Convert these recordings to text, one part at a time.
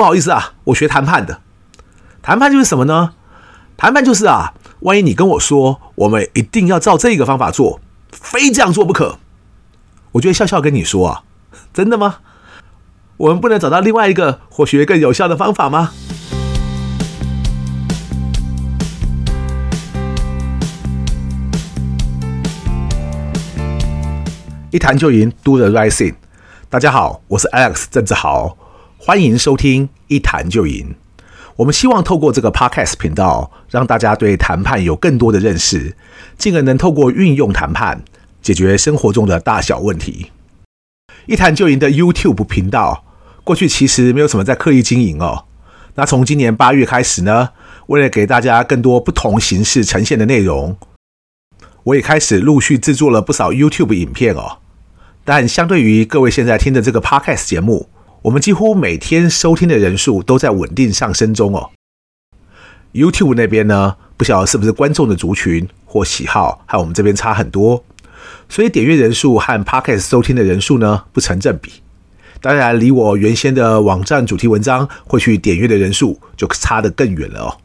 不好意思啊，我学谈判的。谈判就是什么呢？谈判就是啊，万一你跟我说，我们一定要照这个方法做，非这样做不可，我就会笑笑跟你说啊，真的吗？我们不能找到另外一个或许更有效的方法吗？一谈就赢，Do the right thing。大家好，我是 Alex 郑志豪，欢迎收听一谈就赢。我们希望透过这个 Podcast 频道，让大家对谈判有更多的认识，进而能透过运用谈判解决生活中的大小问题。一谈就赢的 YouTube 频道，过去其实没有什么在刻意经营哦。那从今年八月开始呢，为了给大家更多不同形式呈现的内容，我也开始陆续制作了不少 YouTube 影片哦。但相对于各位现在听的这个 Podcast 节目，我们几乎每天收听的人数都在稳定上升中哦。YouTube 那边呢，不晓得是不是观众的族群或喜好和我们这边差很多，所以点阅人数和 Podcast 收听的人数呢不成正比。当然，离我原先的网站主题文章会去点阅的人数就差得更远了哦。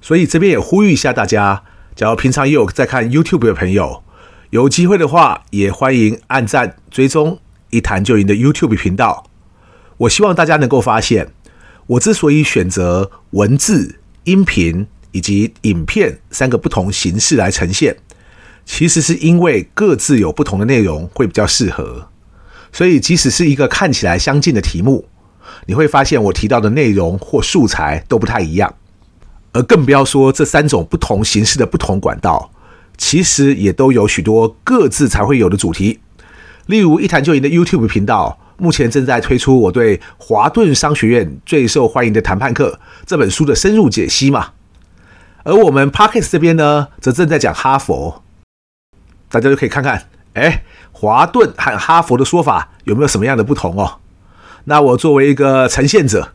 所以这边也呼吁一下大家，假如平常也有在看 YouTube 的朋友，有机会的话，也欢迎按赞追踪。一谈就赢的 YouTube 频道，我希望大家能够发现，我之所以选择文字、音频以及影片三个不同形式来呈现，其实是因为各自有不同的内容会比较适合。所以，即使是一个看起来相近的题目，你会发现我提到的内容或素材都不太一样。而更不要说这三种不同形式的不同管道，其实也都有许多各自才会有的主题。例如，一谈就赢的 YouTube 频道目前正在推出我对华顿商学院最受欢迎的谈判课这本书的深入解析嘛。而我们 Parkes 这边呢，则正在讲哈佛，大家就可以看看，哎，华顿和哈佛的说法有没有什么样的不同哦？那我作为一个呈现者，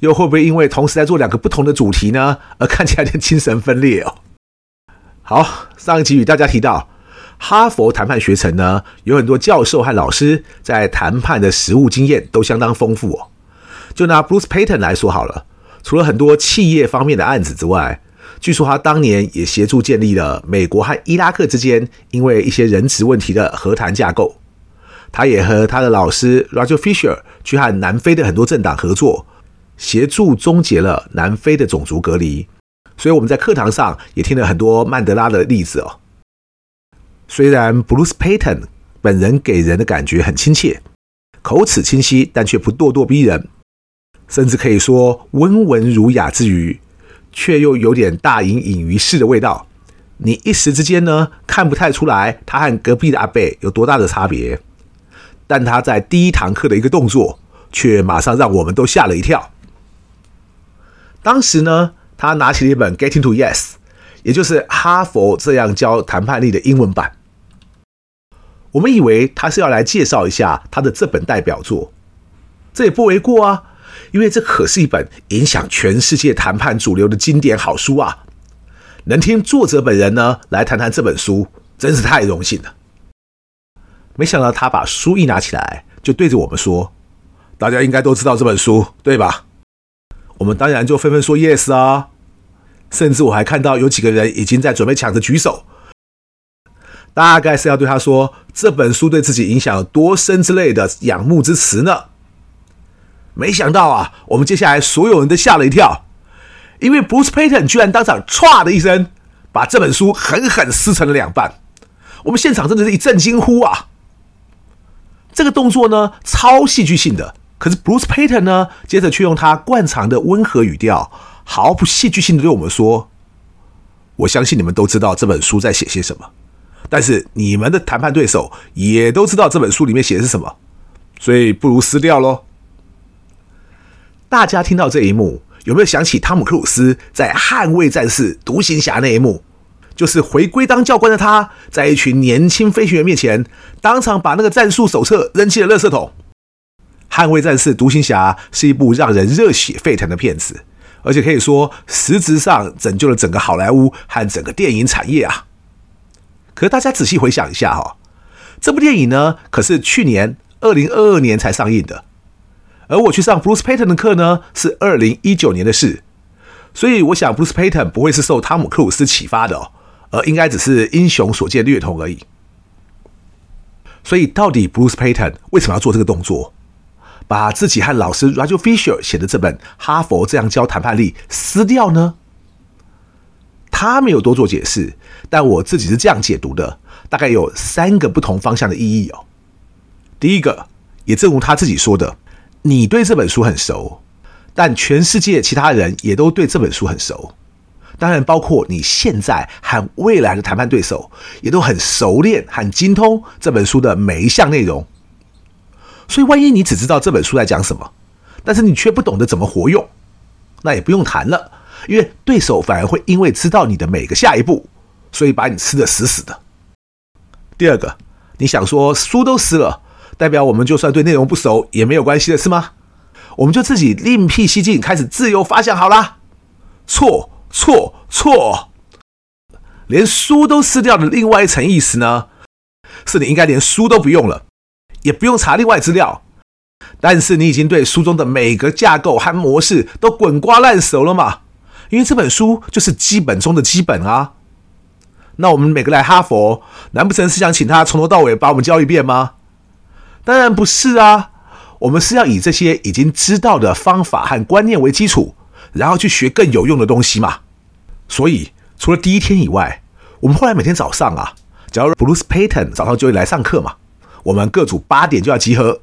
又会不会因为同时在做两个不同的主题呢，而看起来有点精神分裂哦？好，上一集与大家提到。哈佛谈判学程呢，有很多教授和老师在谈判的实务经验都相当丰富。就拿 Bruce Patton 来说好了，除了很多企业方面的案子之外，据说他当年也协助建立了美国和伊拉克之间因为一些人质问题的和谈架构。他也和他的老师 Roger Fisher 去和南非的很多政党合作，协助终结了南非的种族隔离。所以我们在课堂上也听了很多曼德拉的例子哦。虽然 Bruce Payton 本人给人的感觉很亲切，口齿清晰，但却不咄咄逼人，甚至可以说温文儒雅之余，却又有点大隐隐于市的味道。你一时之间呢，看不太出来他和隔壁的阿伯有多大的差别。但他在第一堂课的一个动作，却马上让我们都吓了一跳。当时呢，他拿起了一本《Getting to Yes》，也就是哈佛这样教谈判力的英文版。我们以为他是要来介绍一下他的这本代表作，这也不为过啊，因为这可是一本影响全世界谈判主流的经典好书啊！能听作者本人呢来谈谈这本书，真是太荣幸了。没想到他把书一拿起来，就对着我们说：“大家应该都知道这本书，对吧？”我们当然就纷纷说 “yes” 啊，甚至我还看到有几个人已经在准备抢着举手。大概是要对他说这本书对自己影响有多深之类的仰慕之词呢？没想到啊，我们接下来所有人都吓了一跳，因为 Bruce Patton 居然当场唰的一声把这本书狠狠撕成了两半。我们现场真的是一阵惊呼啊！这个动作呢，超戏剧性的，可是 Bruce Patton 呢，接着却用他惯常的温和语调，毫不戏剧性的对我们说：“我相信你们都知道这本书在写些什么。”但是你们的谈判对手也都知道这本书里面写的是什么，所以不如撕掉喽。大家听到这一幕，有没有想起汤姆克鲁斯在《捍卫战士：独行侠》那一幕？就是回归当教官的他，在一群年轻飞行员面前，当场把那个战术手册扔进了垃圾桶。《捍卫战士：独行侠》是一部让人热血沸腾的片子，而且可以说实质上拯救了整个好莱坞和整个电影产业啊。可是大家仔细回想一下哈，这部电影呢，可是去年二零二二年才上映的，而我去上 Bruce Payton 的课呢，是二零一九年的事。所以我想，Bruce Payton 不会是受汤姆克鲁斯启发的哦，而应该只是英雄所见略同而已。所以，到底 Bruce Payton 为什么要做这个动作，把自己和老师 Roger Fisher 写的这本《哈佛这样教谈判力》撕掉呢？他没有多做解释，但我自己是这样解读的，大概有三个不同方向的意义哦。第一个，也正如他自己说的，你对这本书很熟，但全世界其他人也都对这本书很熟，当然包括你现在和未来的谈判对手也都很熟练很精通这本书的每一项内容。所以，万一你只知道这本书在讲什么，但是你却不懂得怎么活用，那也不用谈了。因为对手反而会因为知道你的每个下一步，所以把你吃得死死的。第二个，你想说书都撕了，代表我们就算对内容不熟也没有关系了，是吗？我们就自己另辟蹊径，开始自由发想好啦。错错错！连书都撕掉的另外一层意思呢，是你应该连书都不用了，也不用查另外资料，但是你已经对书中的每个架构和模式都滚瓜烂熟了嘛。因为这本书就是基本中的基本啊，那我们每个来哈佛，难不成是想请他从头到尾把我们教一遍吗？当然不是啊，我们是要以这些已经知道的方法和观念为基础，然后去学更有用的东西嘛。所以除了第一天以外，我们后来每天早上啊，假如 Bruce Payton 早上就会来上课嘛，我们各组八点就要集合，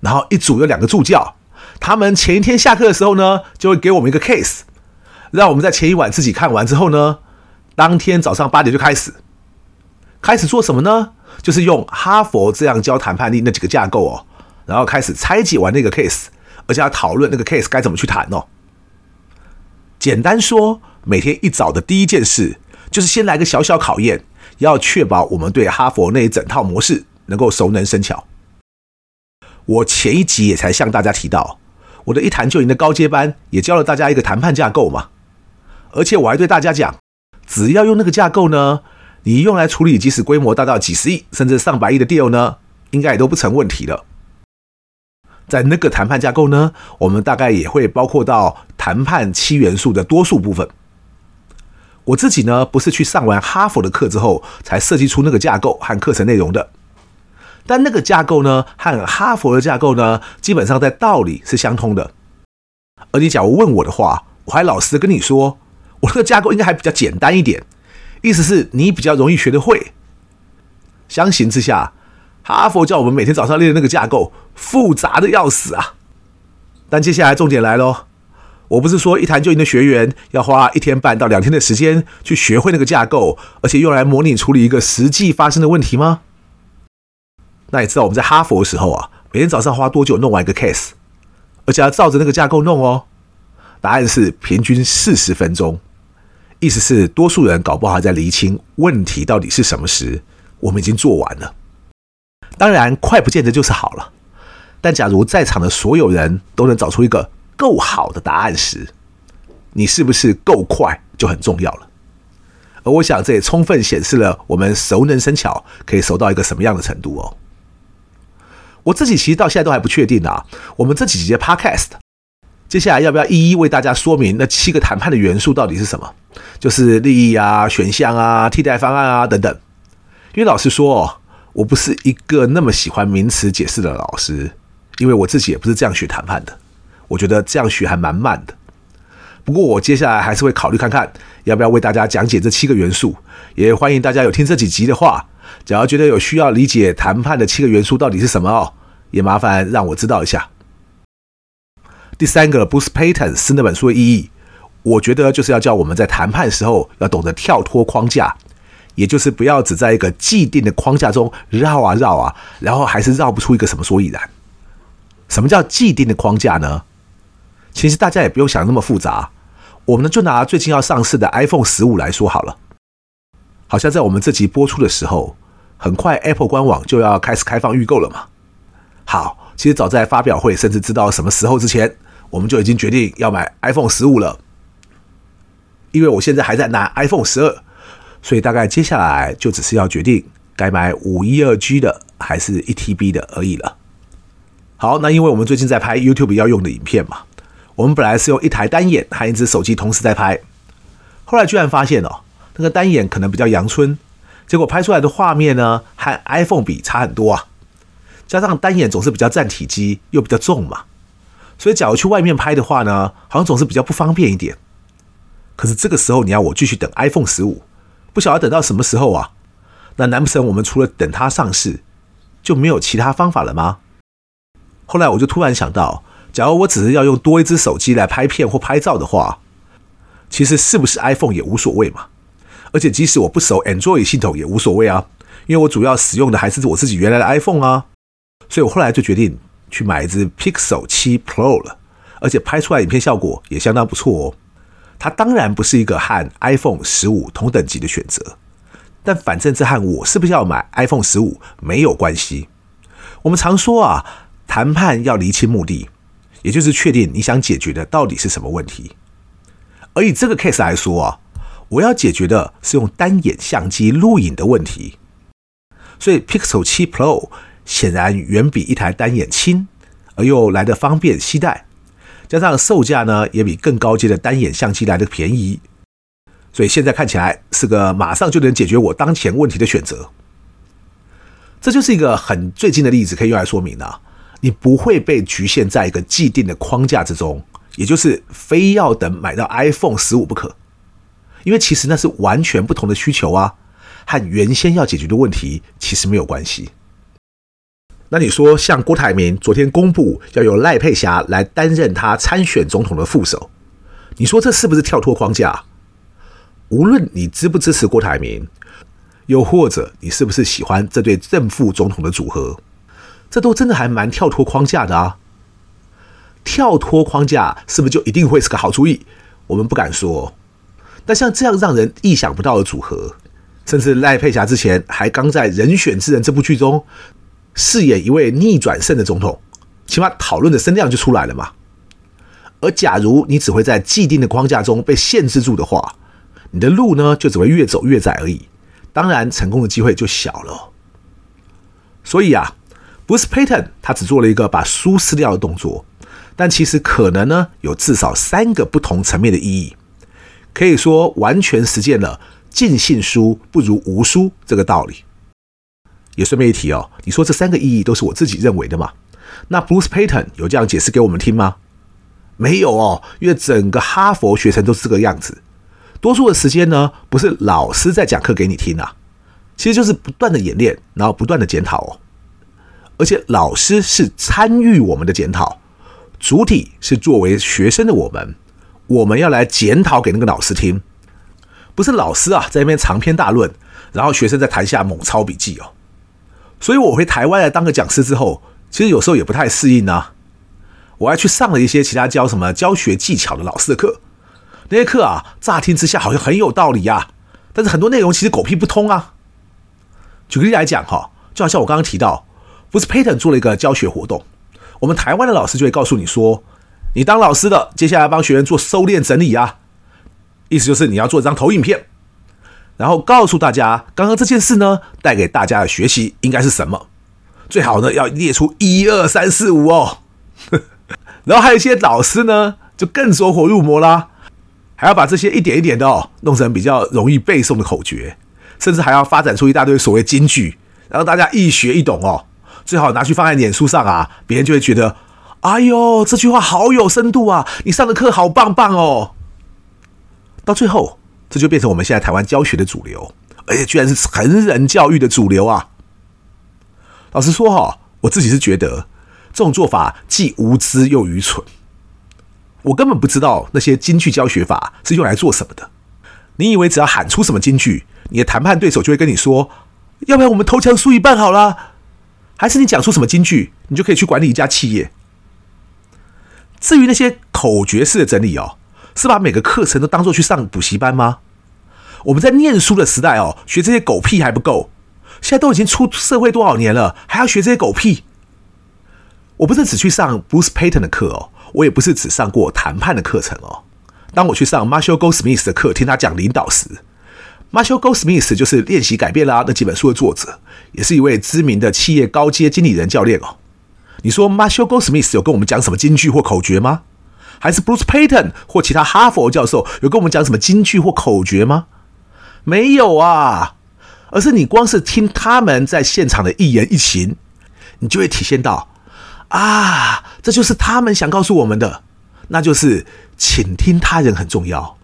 然后一组有两个助教，他们前一天下课的时候呢，就会给我们一个 case。让我们在前一晚自己看完之后呢，当天早上八点就开始，开始做什么呢？就是用哈佛这样教谈判力那几个架构哦，然后开始拆解完那个 case，而且要讨论那个 case 该怎么去谈哦。简单说，每天一早的第一件事就是先来个小小考验，要确保我们对哈佛那一整套模式能够熟能生巧。我前一集也才向大家提到，我的一谈就赢的高阶班也教了大家一个谈判架构嘛。而且我还对大家讲，只要用那个架构呢，你用来处理即使规模大到几十亿甚至上百亿的 deal 呢，应该也都不成问题了。在那个谈判架构呢，我们大概也会包括到谈判七元素的多数部分。我自己呢，不是去上完哈佛的课之后才设计出那个架构和课程内容的，但那个架构呢，和哈佛的架构呢，基本上在道理是相通的。而你假如问我的话，我还老实跟你说。我这个架构应该还比较简单一点，意思是你比较容易学得会。相形之下，哈佛叫我们每天早上练的那个架构复杂的要死啊！但接下来重点来喽，我不是说一谈就赢的学员要花一天半到两天的时间去学会那个架构，而且用来模拟处理一个实际发生的问题吗？那你知道我们在哈佛的时候啊，每天早上花多久弄完一个 case，而且要照着那个架构弄哦？答案是平均四十分钟。意思是，多数人搞不好还在厘清问题到底是什么时，我们已经做完了。当然，快不见得就是好了。但假如在场的所有人都能找出一个够好的答案时，你是不是够快就很重要了。而我想，这也充分显示了我们熟能生巧可以熟到一个什么样的程度哦。我自己其实到现在都还不确定啊。我们这几节 Podcast。接下来要不要一一为大家说明那七个谈判的元素到底是什么？就是利益啊、选项啊、替代方案啊等等。因为老实说，我不是一个那么喜欢名词解释的老师，因为我自己也不是这样学谈判的。我觉得这样学还蛮慢的。不过我接下来还是会考虑看看，要不要为大家讲解这七个元素。也欢迎大家有听这几集的话，假如觉得有需要理解谈判的七个元素到底是什么哦，也麻烦让我知道一下。第三个，Bruce Payton 撕那本书的意义，我觉得就是要叫我们在谈判时候要懂得跳脱框架，也就是不要只在一个既定的框架中绕啊绕啊，然后还是绕不出一个什么所以然。什么叫既定的框架呢？其实大家也不用想那么复杂，我们就拿最近要上市的 iPhone 十五来说好了。好像在我们这集播出的时候，很快 Apple 官网就要开始开放预购了嘛。好，其实早在发表会甚至知道什么时候之前。我们就已经决定要买 iPhone 十五了，因为我现在还在拿 iPhone 十二，所以大概接下来就只是要决定该买五一二 G 的还是一 TB 的而已了。好，那因为我们最近在拍 YouTube 要用的影片嘛，我们本来是用一台单眼和一只手机同时在拍，后来居然发现哦，那个单眼可能比较阳春，结果拍出来的画面呢和 iPhone 比差很多啊。加上单眼总是比较占体积又比较重嘛，所以假如去外面拍的话呢，好像总是比较不方便一点。可是这个时候你要我继续等 iPhone 十五，不晓得等到什么时候啊？那难不成我们除了等它上市，就没有其他方法了吗？后来我就突然想到，假如我只是要用多一只手机来拍片或拍照的话，其实是不是 iPhone 也无所谓嘛。而且即使我不熟 Android 系统也无所谓啊，因为我主要使用的还是我自己原来的 iPhone 啊。所以我后来就决定去买一只 Pixel 7 Pro 了，而且拍出来影片效果也相当不错哦。它当然不是一个和 iPhone 15同等级的选择，但反正这和我是不是要买 iPhone 15没有关系。我们常说啊。谈判要厘清目的，也就是确定你想解决的到底是什么问题。而以这个 case 来说啊，我要解决的是用单眼相机录影的问题。所以 Pixel 7 Pro 显然远比一台单眼轻，而又来得方便携带，加上售价呢也比更高阶的单眼相机来的便宜。所以现在看起来是个马上就能解决我当前问题的选择。这就是一个很最近的例子，可以用来说明的。你不会被局限在一个既定的框架之中，也就是非要等买到 iPhone 15不可，因为其实那是完全不同的需求啊，和原先要解决的问题其实没有关系。那你说，像郭台铭昨天公布要由赖佩霞来担任他参选总统的副手，你说这是不是跳脱框架？无论你支不支持郭台铭，又或者你是不是喜欢这对正副总统的组合？这都真的还蛮跳脱框架的啊！跳脱框架是不是就一定会是个好主意？我们不敢说。但像这样让人意想不到的组合，甚至赖佩霞之前还刚在《人选之人》这部剧中饰演一位逆转胜的总统，起码讨论的声量就出来了嘛。而假如你只会在既定的框架中被限制住的话，你的路呢就只会越走越窄而已，当然成功的机会就小了。所以啊。Bruce Payton 他只做了一个把书撕掉的动作，但其实可能呢有至少三个不同层面的意义，可以说完全实践了尽信书不如无书这个道理。也顺便一提哦，你说这三个意义都是我自己认为的吗？那 Bruce Payton 有这样解释给我们听吗？没有哦，因为整个哈佛学生都是这个样子，多数的时间呢不是老师在讲课给你听啊，其实就是不断的演练，然后不断的检讨哦。而且老师是参与我们的检讨，主体是作为学生的我们，我们要来检讨给那个老师听，不是老师啊在那边长篇大论，然后学生在台下猛抄笔记哦。所以我回台湾来当个讲师之后，其实有时候也不太适应呢、啊。我还去上了一些其他教什么教学技巧的老师的课，那些课啊，乍听之下好像很有道理呀、啊，但是很多内容其实狗屁不通啊。举个例来讲哈，就好像我刚刚提到。不是 Payton 做了一个教学活动，我们台湾的老师就会告诉你说，你当老师的接下来帮学员做收敛整理啊，意思就是你要做一张投影片，然后告诉大家刚刚这件事呢带给大家的学习应该是什么，最好呢要列出一二三四五哦，然后还有一些老师呢就更走火入魔啦，还要把这些一点一点的哦弄成比较容易背诵的口诀，甚至还要发展出一大堆所谓金句，然后大家一学一懂哦。最好拿去放在脸书上啊，别人就会觉得，哎呦，这句话好有深度啊！你上的课好棒棒哦。到最后，这就变成我们现在台湾教学的主流，而且居然是成人教育的主流啊。老实说哈，我自己是觉得这种做法既无知又愚蠢。我根本不知道那些金句教学法是用来做什么的。你以为只要喊出什么金句，你的谈判对手就会跟你说，要不然我们投降输一半好了？还是你讲出什么金句，你就可以去管理一家企业。至于那些口诀式的整理哦，是把每个课程都当做去上补习班吗？我们在念书的时代哦，学这些狗屁还不够，现在都已经出社会多少年了，还要学这些狗屁？我不是只去上 Bruce Payton 的课哦，我也不是只上过谈判的课程哦。当我去上 Marshall Goldsmith 的课，听他讲领导时。Marshall Goldsmith 就是《练习改变啦》那几本书的作者，也是一位知名的企业高阶经理人教练哦。你说 Marshall Goldsmith 有跟我们讲什么金句或口诀吗？还是 Bruce Payton 或其他哈佛教授有跟我们讲什么金句或口诀吗？没有啊，而是你光是听他们在现场的一言一行，你就会体现到啊，这就是他们想告诉我们的，那就是倾听他人很重要，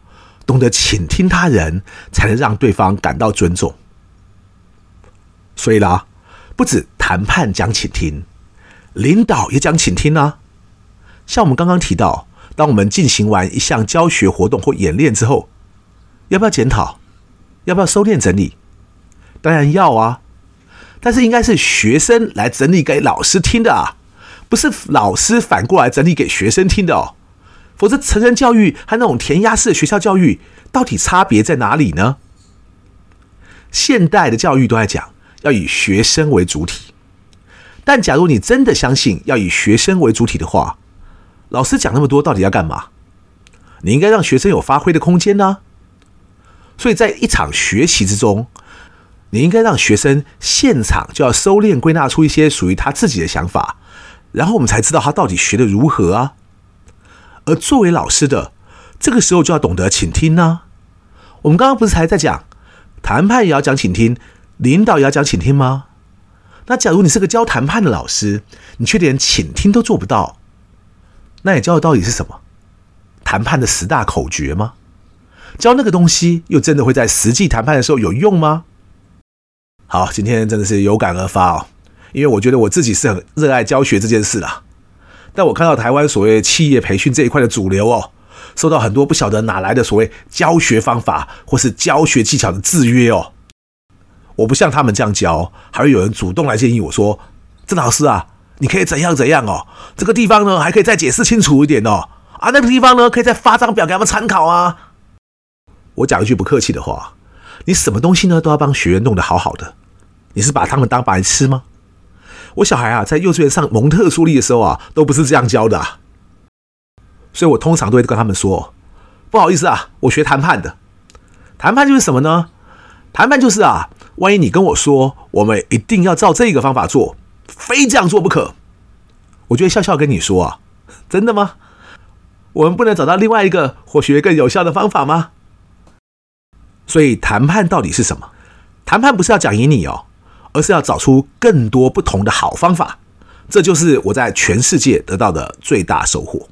懂得倾听他人，才能让对方感到尊重。所以啦，不止谈判讲倾听，领导也讲倾听啊。像我们刚刚提到。当我们进行完一项教学活动或演练之后，要不要检讨？要不要收敛整理？当然要啊！但是应该是学生来整理给老师听的啊，不是老师反过来整理给学生听的哦。否则，成人教育和那种填鸭式的学校教育到底差别在哪里呢？现代的教育都在讲要以学生为主体，但假如你真的相信要以学生为主体的话，老师讲那么多，到底要干嘛？你应该让学生有发挥的空间呢。所以在一场学习之中，你应该让学生现场就要收敛归纳出一些属于他自己的想法，然后我们才知道他到底学的如何啊。而作为老师的，这个时候就要懂得倾听呢。我们刚刚不是还在讲谈判也要讲倾听，领导也要讲倾听吗？那假如你是个教谈判的老师，你却连倾听都做不到。那你教的到底是什么？谈判的十大口诀吗？教那个东西又真的会在实际谈判的时候有用吗？好，今天真的是有感而发哦，因为我觉得我自己是很热爱教学这件事啦。但我看到台湾所谓企业培训这一块的主流哦，受到很多不晓得哪来的所谓教学方法或是教学技巧的制约哦。我不像他们这样教，还会有人主动来建议我说：“郑老师啊。”你可以怎样怎样哦？这个地方呢，还可以再解释清楚一点哦。啊，那个地方呢，可以再发张表给他们参考啊。我讲一句不客气的话，你什么东西呢，都要帮学员弄得好好的。你是把他们当白痴吗？我小孩啊，在幼稚园上蒙特梭利的时候啊，都不是这样教的啊。所以我通常都会跟他们说，不好意思啊，我学谈判的。谈判就是什么呢？谈判就是啊，万一你跟我说，我们一定要照这个方法做。非这样做不可，我就会笑笑跟你说啊，真的吗？我们不能找到另外一个或许更有效的方法吗？所以谈判到底是什么？谈判不是要讲赢你哦，而是要找出更多不同的好方法。这就是我在全世界得到的最大收获。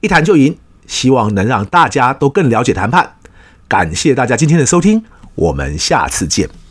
一谈就赢，希望能让大家都更了解谈判。感谢大家今天的收听，我们下次见。